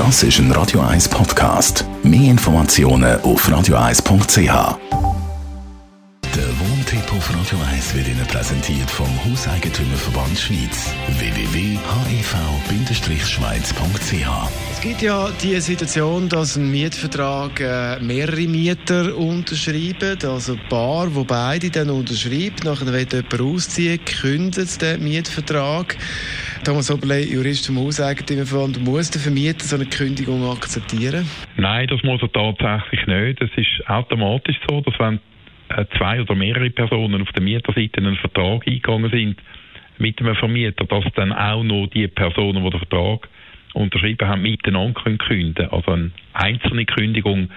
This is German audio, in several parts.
Das ist ein Radio 1 Podcast. Mehr Informationen auf radio1.ch. Der Wohntipp auf Radio 1 wird Ihnen präsentiert vom Hauseigentümerverband Schweiz. www.hev-schweiz.ch Es gibt ja die Situation, dass ein Mietvertrag äh, mehrere Mieter unterschreiben, also ein Paar, wo beide dann unterschreibt, nachher will jemand ausziehen, kündet den Mietvertrag. Thomas Oberle, Jurist vom Hauseigentümerverband, muss der Vermieter so eine Kündigung akzeptieren? Nein, das muss er tatsächlich nicht. Es ist automatisch so, dass wenn äh, zwei oder mehrere Personen auf der Mieterseite einen Vertrag eingegangen sind mit einem Vermieter, dass dann auch noch die Personen, die den Vertrag unterschrieben haben, miteinander können künden. Also eine einzelne Kündigung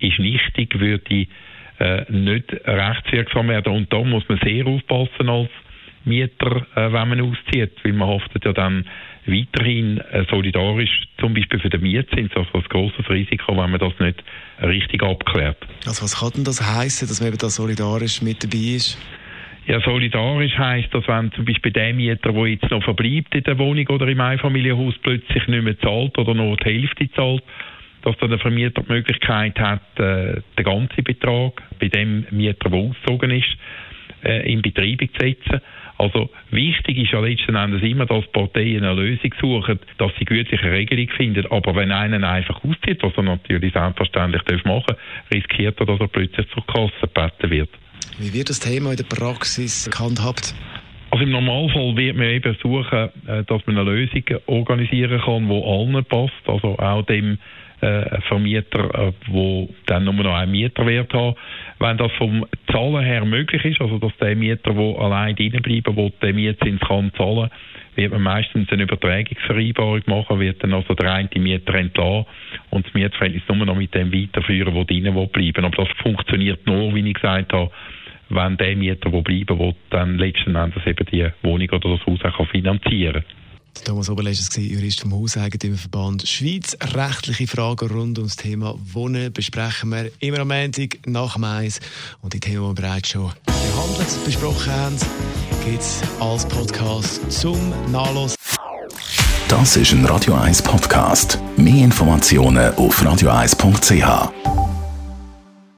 ist nichtig, würde äh, nicht rechtswirksam werden. Und da muss man sehr aufpassen als Mieter, äh, wenn man auszieht, weil man haftet ja dann weiterhin äh, solidarisch, zum Beispiel für den Mietzins, also ein grosses Risiko, wenn man das nicht richtig abklärt. Also was kann denn das heißen, dass man eben da solidarisch mit dabei ist? Ja, solidarisch heisst, dass wenn zum Beispiel der Mieter, der jetzt noch verbleibt in der Wohnung oder im Einfamilienhaus, plötzlich nicht mehr zahlt oder nur die Hälfte zahlt, dass dann der Vermieter die Möglichkeit hat, äh, den ganzen Betrag bei dem Mieter, der ausgezogen ist, äh, in Betrieb zu setzen. Also wichtig ist ja letzten Endes immer, dass Parteien eine Lösung suchen, dass sie gütliche Regelung finden. Aber wenn einer einfach auszieht, was er natürlich selbstverständlich machen darf, riskiert er, dass er plötzlich zur Kasse gebeten wird. Wie wird das Thema in der Praxis gehandhabt? Also im Normalfall wird man eben suchen, äh, dass man eine Lösung organisieren kann, die allen passt, also auch dem äh, Vermieter, äh, dann nur noch einen Mieterwert hat. Wenn das vom Zahlen her möglich ist, also dass der Mieter, der allein bleiben will, den Mietzins kann zahlen, wird man meistens eine Übertragungsvereinbarung machen, wird dann also der eine Mieter entlassen und das Mietverhältnis nur noch mit dem weiterführen, der drinnen bleiben Aber das funktioniert nur, wie ich gesagt habe, wenn der Mieter, der bleiben will, dann letzten Endes eben die Wohnung oder das Haus auch finanzieren kann. Thomas Oberlesch war Jurist vom Hauseigentümerverband Schweiz. Rechtliche Fragen rund ums Thema Wohnen besprechen wir immer am Montag nach Mais. Und die Themen, die wir bereits schon behandelt, besprochen haben, gibt es als Podcast zum Nachlass. Das ist ein Radio 1 Podcast. Mehr Informationen auf radio1.ch.